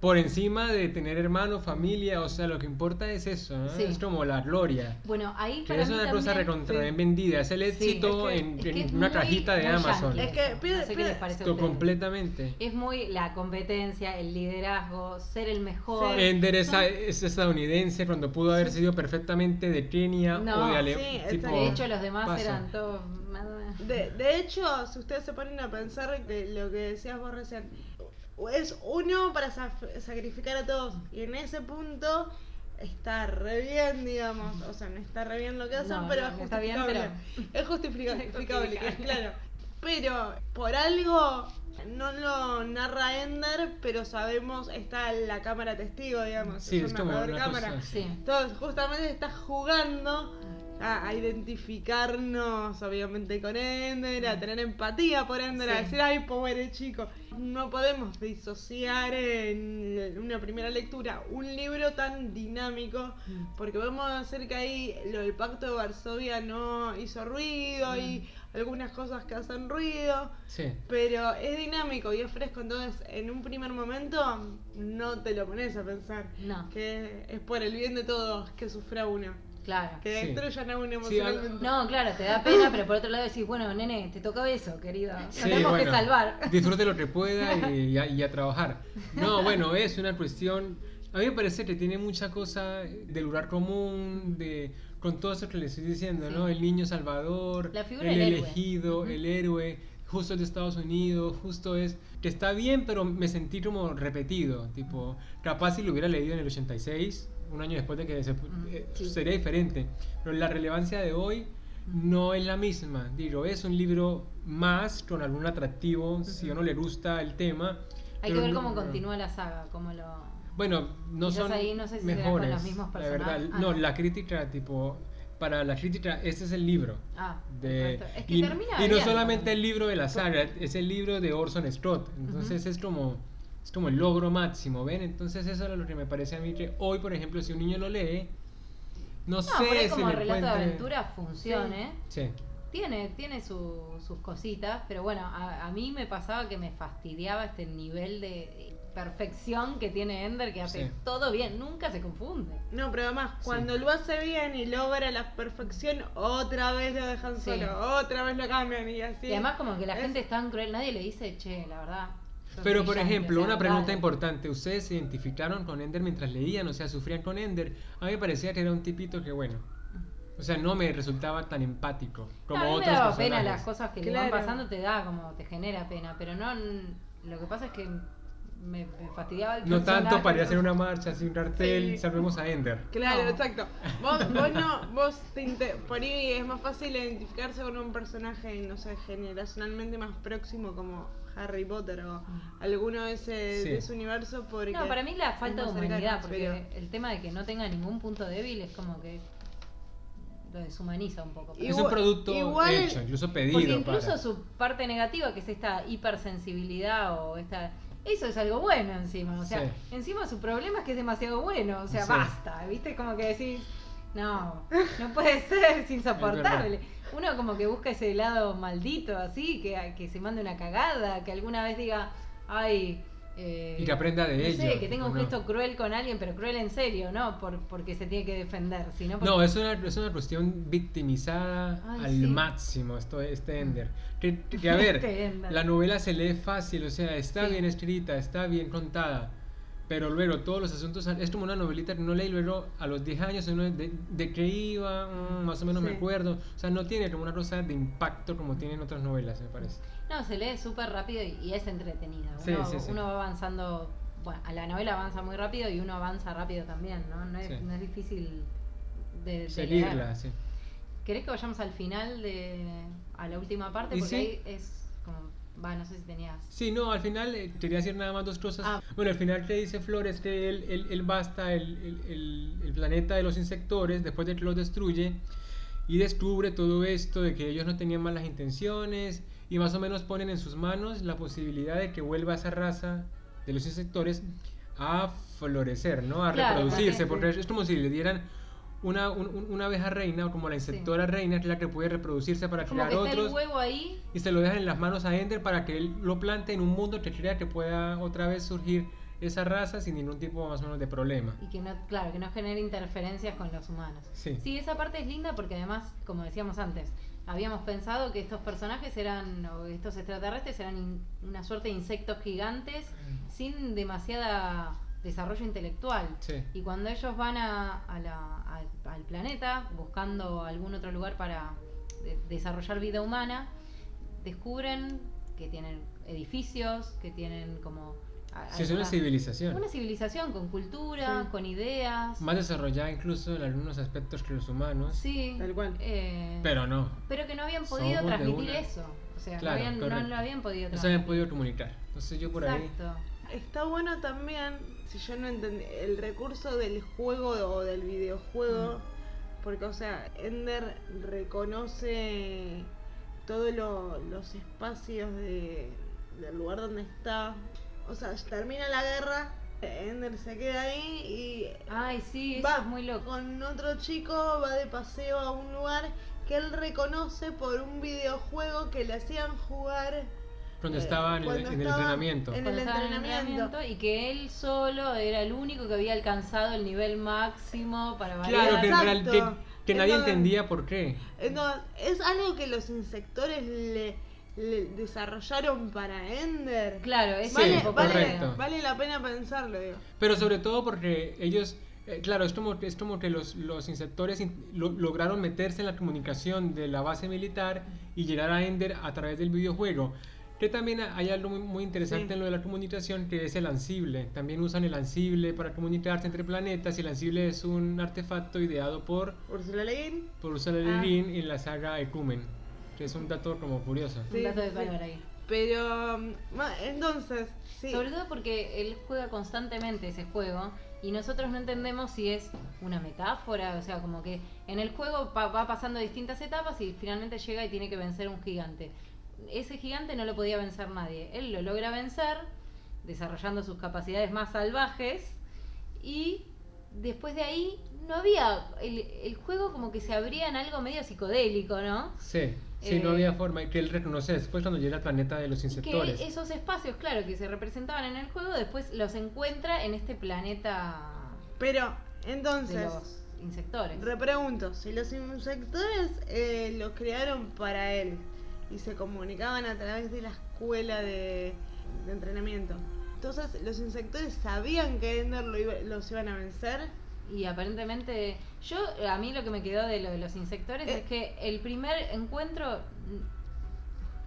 Por encima de tener hermano, familia, o sea, lo que importa es eso, ¿no? Sí. Es como la gloria. Bueno, ahí Que para es mí una cosa recontra sí. vendida, es el éxito es que- en, es que en es una muy- cajita de Amazon. yankee Es que pide- no sé qué pide- les parece a Esto completamente. Es muy la competencia, el liderazgo, ser el mejor. Sí. Ender es, es estadounidense cuando pudo haber sido perfectamente de Kenia No, o de sí, Alemania. de hecho, los demás paso. eran todos. De, de hecho, si ustedes se ponen a pensar que lo que decías vos recién, es uno para saf- sacrificar a todos. Y en ese punto está re bien, digamos. O sea, no está re bien lo que hacen, No, pero no, es está bien, justificable. Es justificable, claro. Pero por algo no lo narra Ender, pero sabemos, está la cámara testigo, digamos. Sí, es un como una cámara. cosa- Sí. Entonces, justamente está jugando a, a identificarnos, obviamente, con Ender, a tener empatía por Ender, a decir, ay, pobre chico. No podemos disociar en una primera lectura un libro tan dinámico, porque vamos a hacer que ahí lo del Pacto de Varsovia no hizo ruido y algunas cosas que hacen ruido. Sí. Pero es dinámico y es fresco, entonces en un primer momento no te lo pones a pensar. No. Que es por el bien de todos que sufra uno. Claro. Que Sí. destruyan a uno Sí, al- emocionalmente. No, claro, te da pena, pero por otro lado decís, bueno, nene, te tocó eso, querido. Sí, tenemos que bueno, salvar. Disfrute lo que pueda y, y a, y a trabajar. No, bueno, es una cuestión. A mí me parece que tiene mucha cosa del lugar común, de con todo eso que le estoy diciendo, Sí. ¿no? El niño salvador, La figura el del héroe. elegido, Ujú. el héroe, justo es de Estados Unidos, justo es que está bien, pero me sentí como repetido, tipo, capaz si lo hubiera leído en el 86, un año después de que se, eh, sí. sería diferente, pero la relevancia de hoy no es la misma. Digo, es un libro más con algún atractivo, si a uno le gusta el tema. Hay que ver no- cómo continúa la saga, cómo lo... Bueno, no son ahí no sé si será con mejores. los mismos la verdad, personajes. Ah, no, no. la crítica, tipo, para la crítica, este es el libro. Ah, De. Es que y, termina y no solamente el libro de la saga, es el libro de Orson Scott. Entonces es como es como el logro máximo, ¿ven? Entonces eso es lo que me parece a mí que hoy, por ejemplo, si un niño lo lee, no, No, sé si como le relato de aventura funcione. Sí. Tiene, tiene su- sus cositas, pero bueno, a, a mí me pasaba que me fastidiaba este nivel de perfección que tiene Ender, que hace Sí. todo bien, nunca se confunde. No, pero además, cuando lo hace bien y logra la perfección, otra vez lo dejan Sí. solo, otra vez lo cambian y así. Y además como que la Es- gente es tan cruel, nadie le dice, che, la verdad. Pero por brillante", ejemplo, una pregunta importante, ¿ustedes se identificaron con Ender mientras leían? O sea, sufrían con Ender. A mí me parecía que era un tipito que, bueno, o sea, no me resultaba tan empático como No, a mí otros me daba personajes. pena las cosas que le van pasando, te da como, te genera pena, pero no, lo que pasa es que me, me fastidiaba el No tanto para ir a hacer una marcha, así un cartel, Sí. salvemos a Ender. Claro, No. exacto. Vos, vos no, vos te por ahí es más fácil identificarse con un personaje, no sé, generacionalmente más próximo como Harry Potter o alguno de ese, Sí. de ese universo porque No, para mí la falta de humanidad, porque pero- el tema de que no tenga ningún punto débil es como que lo deshumaniza un poco. Y- Es Igual- un producto igual- hecho, incluso pedido. Porque incluso para- su parte negativa, que es esta hipersensibilidad o esta... Eso es algo bueno encima, o sea, Sí. encima su problema es que es demasiado bueno, o sea, Sí. basta, ¿viste? Como que decís, no, no puede ser, es insoportable. Uno como que busca ese lado maldito así, que, que se mande una cagada, que alguna vez diga, ay... eh, Y que aprenda de no ello, sé, que tenga un gesto cruel con alguien, pero cruel en serio, ¿no? Por, porque se tiene que defender, sino porque- No, es una, es una cuestión victimizada Ay, al sí. máximo, esto, este Ender. Que, que, a ver, Este la novela se lee fácil, o sea, está Sí. bien escrita, está bien contada, pero luego todos los asuntos, es como una novelita que lee y luego a los 10 años de, de qué iba, Mm, más o menos me acuerdo, o sea, no tiene como una cosa de impacto como tienen otras novelas, me parece. No, se lee súper rápido y, y es entretenida. Uno, sí, sí. uno va avanzando, bueno, a la novela avanza muy rápido y uno avanza rápido también, ¿no? No es, Sí. no es difícil de, de Seguirla, leer. sí. ¿Querés que vayamos al final de a la última parte? Porque sí. ahí es como, va, no sé si tenías... Sí, no, al final eh, quería decir nada más dos cosas. Ah. Bueno, al final que dice Flores que él, él, él basta el, el, el- planeta de los insectores después de que los destruye y descubre todo esto de que ellos no tenían malas intenciones y más o menos ponen en sus manos la posibilidad de que vuelva esa raza de los insectores a florecer, ¿no? A Claro, reproducirse, porque es como si le dieran una, un- un- una abeja reina o como la insectora reina que es la que puede reproducirse para Como crear que está otros el huevo ahí y se lo dejan en las manos a Ender para que él lo plante en un mundo que crea que pueda otra vez surgir esa raza sin ningún tipo más o menos de problema. y que no, claro, que no genere interferencias con los humanos. Sí. Sí, esa parte es linda porque además, como decíamos antes, habíamos pensado que estos personajes eran, o estos extraterrestres eran in- una suerte de insectos gigantes sin demasiada desarrollo intelectual. Sí. Y cuando ellos van a, a la- al, al planeta buscando algún otro lugar para de- desarrollar vida humana, descubren que tienen edificios, que tienen como... Sí, es una civilización. Una civilización con cultura, Sí. con ideas. Más desarrollada incluso en algunos aspectos que los humanos. Sí. Tal cual. eh, Pero no. pero que no habían podido transmitir eso. O sea, Claro, no, habían, no lo habían podido No se transmitir. habían podido comunicar. Entonces yo por ahí... Está bueno también, si yo no entendí, el recurso del juego o del videojuego, porque, o sea, Ender reconoce todos lo- los espacios de, del lugar donde está. O sea, termina la guerra, Ender se queda ahí y Ay, sí, eso va es muy loco. con otro chico, va de paseo a un lugar que él reconoce por un videojuego que le hacían jugar. Cuando eh, estaba en el, en el entrenamiento. en el entrenamiento. y que él solo era el único que había alcanzado el nivel máximo para variar. Claro, que, que, Exacto. que nadie entendía por qué. Eh, no, es algo que los insectores le, le desarrollaron para Ender. Claro, es Sí, vale, poco vale, correcto. vale la pena pensarlo, digo. Pero sobre todo porque ellos, eh, claro, es como, es como que los, los insectores in- lo- lograron meterse en la comunicación de la base militar y llegar a Ender a través del videojuego. Que también hay algo muy, muy interesante Sí. en lo de la comunicación que es el ansible. También usan el ansible para comunicarse entre planetas y el ansible es un artefacto ideado por, Ursula Le Guin. por Ursula Le Ah. Guin en la saga Ecumen. Que es un dato como curioso. Un Sí, dato de valor ahí. Pero, ma- entonces, sí. Sobre todo porque él juega constantemente ese juego y nosotros no entendemos si es una metáfora, o sea, como que en el juego pa- va pasando distintas etapas y finalmente llega y tiene que vencer un gigante. Ese gigante no lo podía vencer nadie. Él lo logra vencer desarrollando sus capacidades más salvajes y después de ahí no había el, el juego como que se abría en algo medio psicodélico, ¿no? Sí, sí, no Eh, había forma. Que él reconoce después cuando llega al planeta de los insectores. que esos espacios, claro, que se representaban en el juego, después los encuentra en este planeta Pero, de entonces, los insectores. repregunto, si los insectores eh, los crearon para él y se comunicaban a través de la escuela de, de entrenamiento, entonces los insectores sabían que Ender lo iba- los iban a vencer. Y aparentemente, yo, a mí lo que me quedó de lo de los insectores Eh. es que el primer encuentro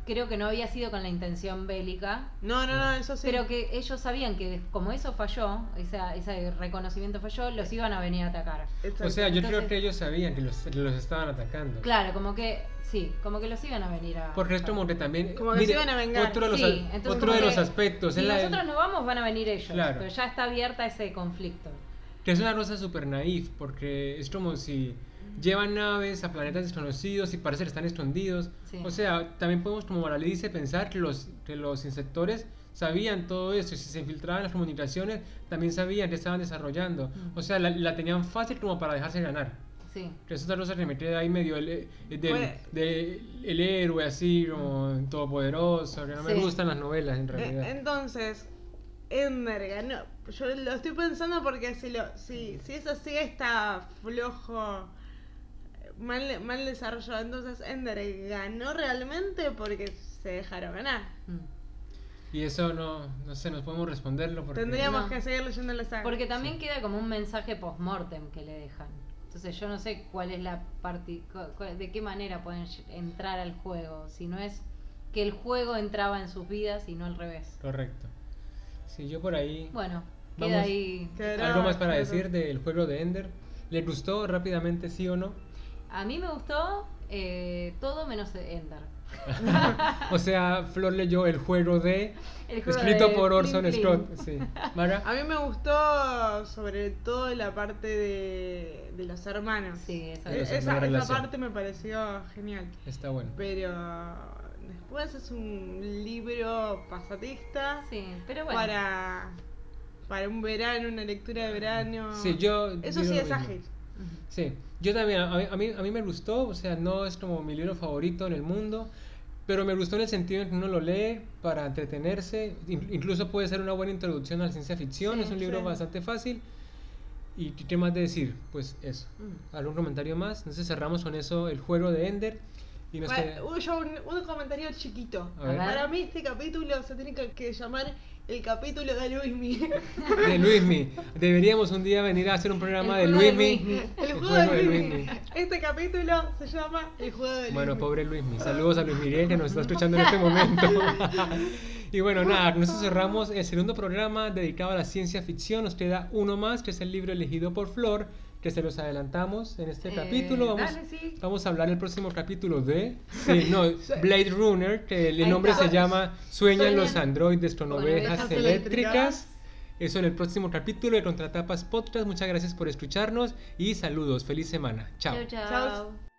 creo que no había sido con la intención bélica, No, no, no, eso sí. pero que ellos sabían que como eso falló, esa, ese reconocimiento falló, los iban a venir a atacar. Exacto. O sea, yo creo que ellos sabían que los, los estaban atacando. Claro, como que, sí, como que los iban a venir a Porque es atacar. como que también. Como que se iban a vengar. Otro de los, Sí, a- entonces otro de los aspectos. Si es la- nosotros no vamos, van a venir ellos. Claro. Pero ya está abierta ese conflicto. Que es una cosa súper naif, porque es como si llevan naves a planetas desconocidos y parece que están escondidos. Sí. O sea, también podemos, como Morales dice, pensar que los, que los insectores sabían todo eso y si se infiltraban las comunicaciones, también sabían que estaban desarrollando. Mm. O sea, la, la tenían fácil como para dejarse ganar. Sí. Que es otra cosa que me queda ahí medio el, eh, del, de- el héroe así como todopoderoso, que no me Sí. gustan las novelas en Eh, realidad. entonces, Ender ganó. Yo lo estoy pensando porque si, lo, si, si es así, está flojo, mal, mal desarrollado. Entonces, Ender ganó realmente porque se dejaron ganar. Mm. Y eso no, no sé, nos podemos responderlo porque... Tendríamos No. que seguir leyendo la saga. Porque también queda como un mensaje post-mortem que le dejan. Entonces yo no sé cuál es la parte, de qué manera pueden entrar al juego. Si no es que el juego entraba en sus vidas y no al revés. Correcto. Sí, yo por ahí... Bueno, Vamos. queda ahí. ¿Algo más para decir del juego de Ender? ¿Le gustó rápidamente, sí o no? A mí me gustó eh, todo menos Ender. o sea, Flor leyó el juego de... El juego escrito de por Orson. Scott. Sí. Mara. A mí me gustó sobre todo la parte de, de los hermanos. Sí, esa es esa, parte me pareció genial. Está bueno. Pero después es un libro pasatista Sí, pero bueno. para, para un verano, una lectura de verano. Sí, yo... Eso sí es mismo. Sí, yo también, a mí, a mí, a mí me gustó, o sea, no es como mi libro favorito en el mundo, pero me gustó en el sentido en que uno lo lee para entretenerse, in- incluso puede ser una buena introducción a la ciencia ficción, Sí, es un libro sí. bastante fácil. ¿Y qué más de decir? Pues eso. Mm. ¿Algún comentario más? Entonces cerramos con eso el juego de Ender. Y nos Bueno, queda- yo un, un comentario chiquito. Para mí este capítulo se tiene que llamar el capítulo de Luismi. De Luismi. Deberíamos un día venir a hacer un programa de El juego de Luismi. El juego de Luismi. Este capítulo se llama El juego de Luismi. Bueno, pobre Luismi. Saludos a Luis Miguel que nos está escuchando en este momento. y bueno, nada, nosotros cerramos el segundo programa dedicado a la ciencia ficción. Nos queda uno más, que es el libro elegido por Flor, que se los adelantamos en este Eh, capítulo. Vamos, dale, sí. vamos a hablar el próximo capítulo de sí, no, Blade Runner, que el Ahí nombre está. se llama Sueñan Sueñan los androides con con ovejas ovejas eléctricas. eléctricas. Eso en el próximo capítulo de Contratapas Podcast. Muchas gracias por escucharnos y saludos. Feliz semana. Chao. Chau. Chau.